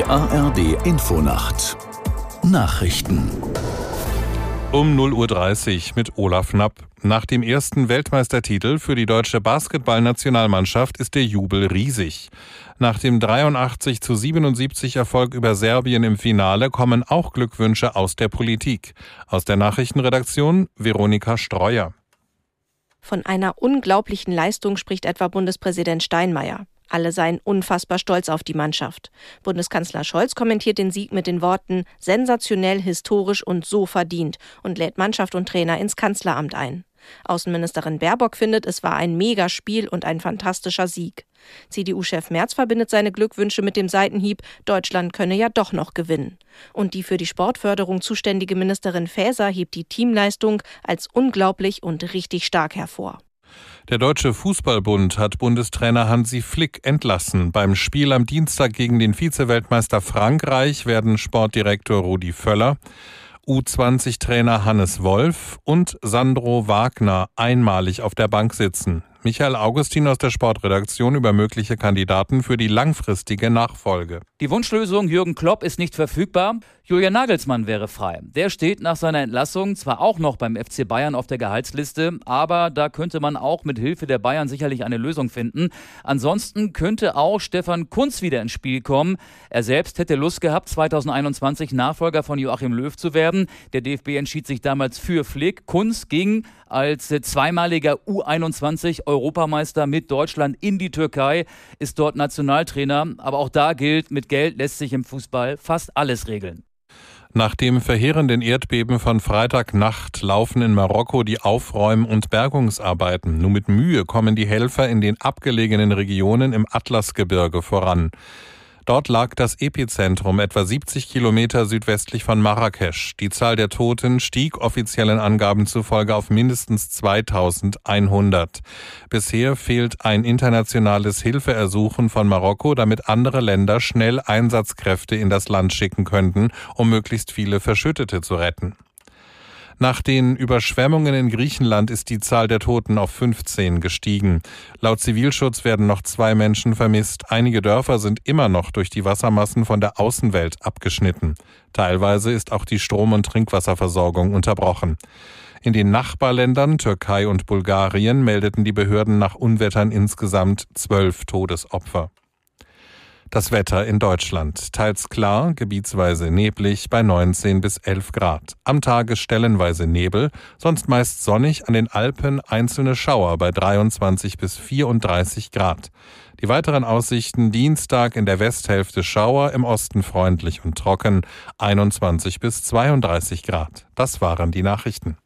Die ARD Infonacht Nachrichten um 0.30 Uhr mit Olaf Knapp. Nach dem ersten Weltmeistertitel für die deutsche Basketballnationalmannschaft ist der Jubel riesig. Nach dem 83 zu 77 Erfolg über Serbien im Finale kommen auch Glückwünsche aus der Politik. Aus der Nachrichtenredaktion Veronika Streuer. Von einer unglaublichen Leistung spricht etwa Bundespräsident Steinmeier. Alle seien unfassbar stolz auf die Mannschaft. Bundeskanzler Scholz kommentiert den Sieg mit den Worten sensationell, historisch und so verdient und lädt Mannschaft und Trainer ins Kanzleramt ein. Außenministerin Baerbock findet, es war ein Megaspiel und ein fantastischer Sieg. CDU-Chef Merz verbindet seine Glückwünsche mit dem Seitenhieb, Deutschland könne ja doch noch gewinnen. Und die für die Sportförderung zuständige Ministerin Faeser hebt die Teamleistung als unglaublich und richtig stark hervor. Der Deutsche Fußballbund hat Bundestrainer Hansi Flick entlassen. Beim Spiel am Dienstag gegen den Vizeweltmeister Frankreich werden Sportdirektor Rudi Völler, U20-Trainer Hannes Wolf und Sandro Wagner einmalig auf der Bank sitzen. Michael Augustin aus der Sportredaktion über mögliche Kandidaten für die langfristige Nachfolge. Die Wunschlösung Jürgen Klopp ist nicht verfügbar. Julian Nagelsmann wäre frei. Der steht nach seiner Entlassung zwar auch noch beim FC Bayern auf der Gehaltsliste, aber da könnte man auch mit Hilfe der Bayern sicherlich eine Lösung finden. Ansonsten könnte auch Stefan Kunz wieder ins Spiel kommen. Er selbst hätte Lust gehabt, 2021 Nachfolger von Joachim Löw zu werden. Der DFB entschied sich damals für Flick. Kunz ging als zweimaliger U21 Europameister mit Deutschland in die Türkei, ist dort Nationaltrainer. Aber auch da gilt, mit Geld lässt sich im Fußball fast alles regeln. Nach dem verheerenden Erdbeben von Freitagnacht laufen in Marokko die Aufräum- und Bergungsarbeiten. Nur mit Mühe kommen die Helfer in den abgelegenen Regionen im Atlasgebirge voran. Dort lag das Epizentrum etwa 70 Kilometer südwestlich von Marrakesch. Die Zahl der Toten stieg offiziellen Angaben zufolge auf mindestens 2100. Bisher fehlt ein internationales Hilfeersuchen von Marokko, damit andere Länder schnell Einsatzkräfte in das Land schicken könnten, um möglichst viele Verschüttete zu retten. Nach den Überschwemmungen in Griechenland ist die Zahl der Toten auf 15 gestiegen. Laut Zivilschutz werden noch zwei Menschen vermisst. Einige Dörfer sind immer noch durch die Wassermassen von der Außenwelt abgeschnitten. Teilweise ist auch die Strom- und Trinkwasserversorgung unterbrochen. In den Nachbarländern Türkei und Bulgarien meldeten die Behörden nach Unwettern insgesamt zwölf Todesopfer. Das Wetter in Deutschland. Teils klar, gebietsweise neblig bei 19 bis 11 Grad. Am Tage stellenweise Nebel, sonst meist sonnig, an den Alpen einzelne Schauer bei 23 bis 34 Grad. Die weiteren Aussichten Dienstag in der Westhälfte Schauer, im Osten freundlich und trocken, 21 bis 32 Grad. Das waren die Nachrichten.